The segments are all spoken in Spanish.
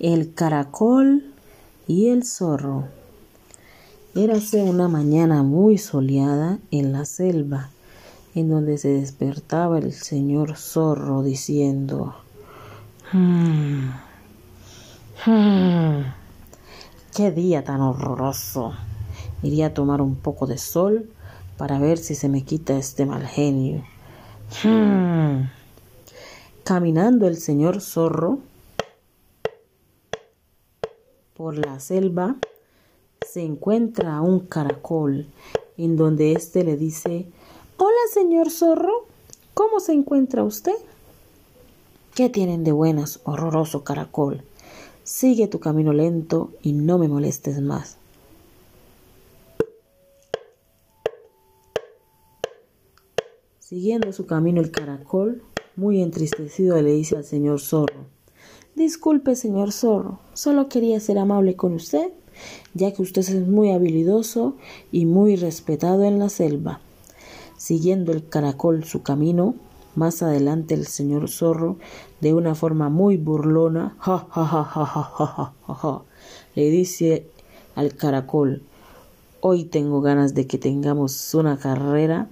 El caracol y el zorro. Érase una mañana muy soleada en la selva, en donde se despertaba el señor zorro diciendo, "Hmm, hmm, ¡Qué día tan horroroso! Iría a tomar un poco de sol para ver si se me quita este mal genio. Hmm". Caminando el señor zorro por la selva se encuentra un caracol en donde éste le dice Hola señor zorro, ¿cómo se encuentra usted? ¿Qué tienen de buenas, horroroso caracol? Sigue tu camino lento y no me molestes más. Siguiendo su camino el caracol, muy entristecido le dice al señor zorro Disculpe, señor zorro, solo quería ser amable con usted, ya que usted es muy habilidoso y muy respetado en la selva. Siguiendo el caracol su camino, más adelante el señor zorro, de una forma muy burlona, ja, ja, ja, ja, ja, ja, ja, le dice al caracol, hoy tengo ganas de que tengamos una carrera,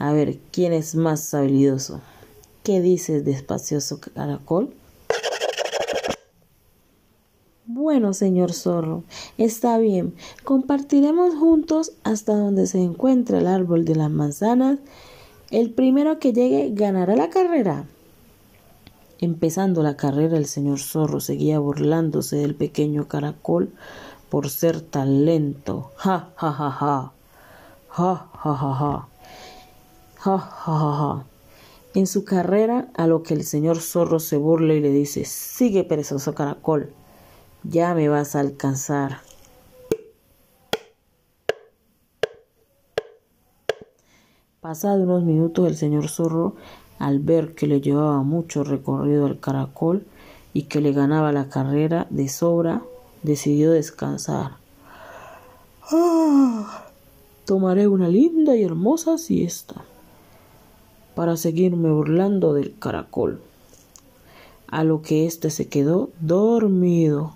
a ver quién es más habilidoso. ¿Qué dices, despacioso caracol? Bueno, señor zorro, está bien. Compartiremos juntos hasta donde se encuentre el árbol de las manzanas. El primero que llegue ganará la carrera. Empezando la carrera, el señor zorro seguía burlándose del pequeño caracol por ser tan lento. Ja, ja, ja, ja. Ja, ja, ja, ja. Ja, ja, ja, ja. En su carrera, a lo que el señor zorro se burla y le dice, sigue perezoso caracol ya me vas a alcanzar. Pasado unos minutos el señor zorro, al ver que le llevaba mucho recorrido al caracol y que le ganaba la carrera de sobra, decidió descansar. Ah, tomaré una linda y hermosa siesta para seguirme burlando del caracol a lo que éste se quedó dormido.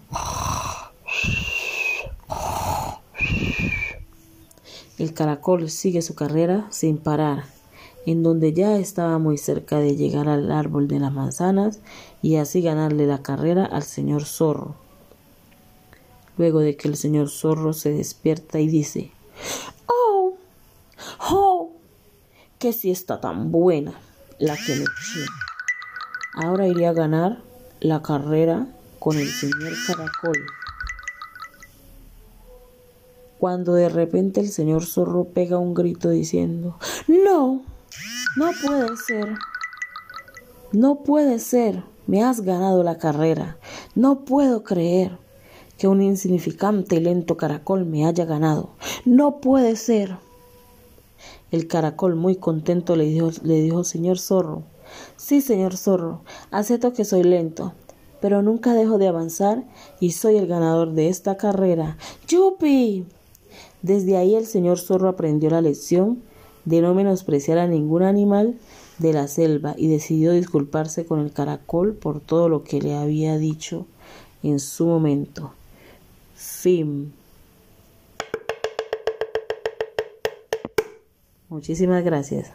El caracol sigue su carrera sin parar, en donde ya estaba muy cerca de llegar al árbol de las manzanas y así ganarle la carrera al señor zorro. Luego de que el señor zorro se despierta y dice ¡Oh! ¡Oh! ¡Qué siesta tan buena! La que me eché. Ahora iría a ganar la carrera con el señor Caracol. Cuando de repente el señor zorro pega un grito diciendo, no, no puede ser, no puede ser, me has ganado la carrera, no puedo creer que un insignificante y lento caracol me haya ganado, no puede ser. El caracol muy contento le dijo, le dijo señor zorro, Sí, señor zorro, acepto que soy lento, pero nunca dejo de avanzar y soy el ganador de esta carrera. ¡Yupi! Desde ahí el señor zorro aprendió la lección de no menospreciar a ningún animal de la selva y decidió disculparse con el caracol por todo lo que le había dicho en su momento. Fin. Muchísimas gracias.